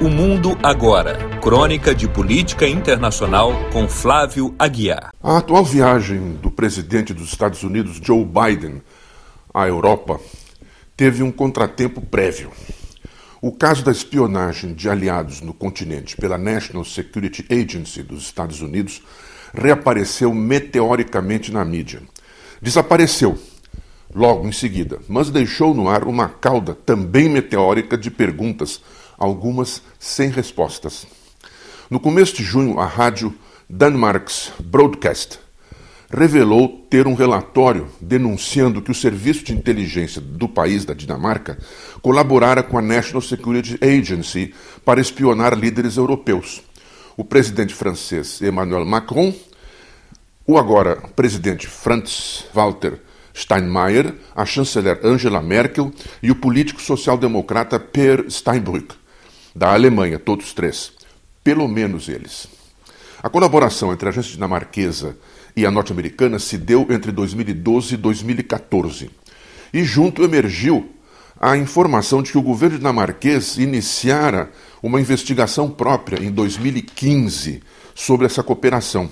O Mundo Agora. Crônica de política internacional com Flávio Aguiar. A atual viagem do presidente dos Estados Unidos, Joe Biden, à Europa teve um contratempo prévio. O caso da espionagem de aliados no continente pela National Security Agency dos Estados Unidos reapareceu meteoricamente na mídia. Desapareceu logo em seguida, mas deixou no ar uma cauda também meteórica de perguntas algumas sem respostas. No começo de junho, a rádio Danmarks Broadcast revelou ter um relatório denunciando que o serviço de inteligência do país da Dinamarca colaborara com a National Security Agency para espionar líderes europeus. O presidente francês Emmanuel Macron, o agora presidente Franz Walter Steinmeier, a chanceler Angela Merkel e o político social-democrata Per Steinbrück da Alemanha, todos três. Pelo menos eles. A colaboração entre a agência dinamarquesa e a norte-americana se deu entre 2012 e 2014. E junto emergiu a informação de que o governo dinamarquês iniciara uma investigação própria em 2015 sobre essa cooperação.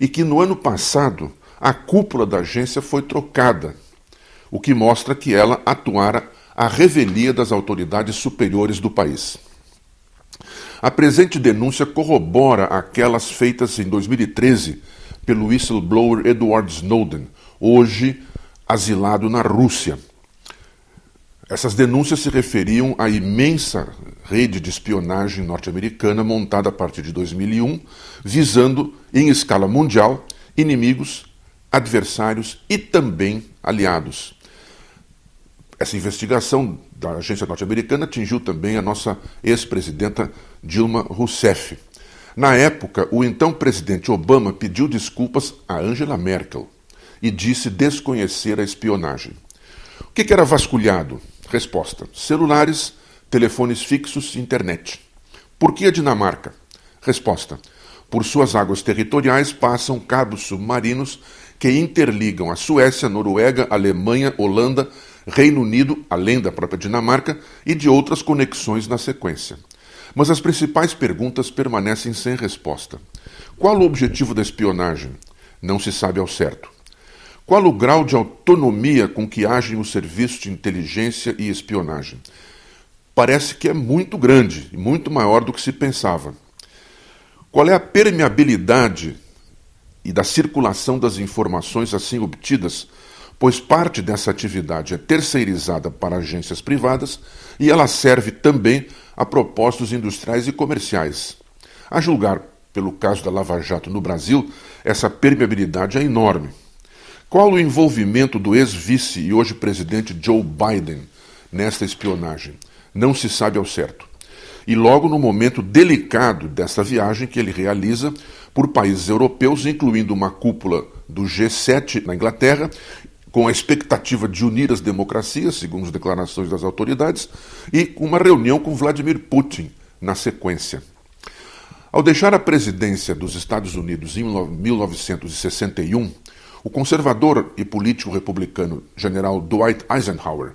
E que no ano passado a cúpula da agência foi trocada, o que mostra que ela atuara à revelia das autoridades superiores do país. A presente denúncia corrobora aquelas feitas em 2013 pelo whistleblower Edward Snowden, hoje asilado na Rússia. Essas denúncias se referiam à imensa rede de espionagem norte-americana montada a partir de 2001, visando, em escala mundial, inimigos, adversários e também aliados. Essa investigação da agência norte-americana atingiu também a nossa ex-presidenta Dilma Rousseff. Na época, o então presidente Obama pediu desculpas a Angela Merkel e disse desconhecer a espionagem. O que era vasculhado? Resposta: celulares, telefones fixos, internet. Por que a Dinamarca? Resposta: por suas águas territoriais passam cabos submarinos que interligam a Suécia, Noruega, Alemanha, Holanda, Reino Unido, além da própria Dinamarca, e de outras conexões na sequência. Mas as principais perguntas permanecem sem resposta. Qual o objetivo da espionagem? Não se sabe ao certo. Qual o grau de autonomia com que agem os serviços de inteligência e espionagem? Parece que é muito grande muito maior do que se pensava. Qual é a permeabilidade e da circulação das informações assim obtidas pois parte dessa atividade é terceirizada para agências privadas e ela serve também a propósitos industriais e comerciais. A julgar pelo caso da Lava Jato no Brasil, essa permeabilidade é enorme. Qual o envolvimento do ex-vice e hoje presidente Joe Biden nesta espionagem? Não se sabe ao certo. E logo no momento delicado dessa viagem que ele realiza por países europeus, incluindo uma cúpula do G7 na Inglaterra com a expectativa de unir as democracias, segundo as declarações das autoridades, e uma reunião com Vladimir Putin na sequência. Ao deixar a presidência dos Estados Unidos em 1961, o conservador e político republicano general Dwight Eisenhower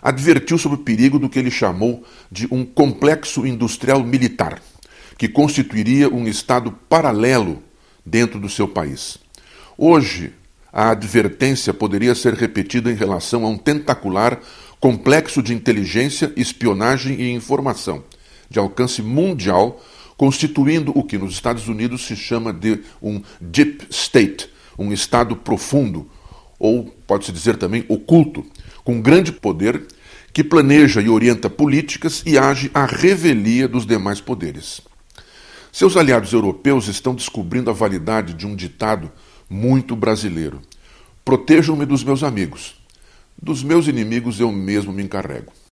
advertiu sobre o perigo do que ele chamou de um complexo industrial militar, que constituiria um Estado paralelo dentro do seu país. Hoje, a advertência poderia ser repetida em relação a um tentacular complexo de inteligência, espionagem e informação, de alcance mundial, constituindo o que nos Estados Unidos se chama de um deep state, um estado profundo, ou pode-se dizer também oculto, com grande poder que planeja e orienta políticas e age à revelia dos demais poderes. Seus aliados europeus estão descobrindo a validade de um ditado muito brasileiro. Protejam-me dos meus amigos. Dos meus inimigos eu mesmo me encarrego.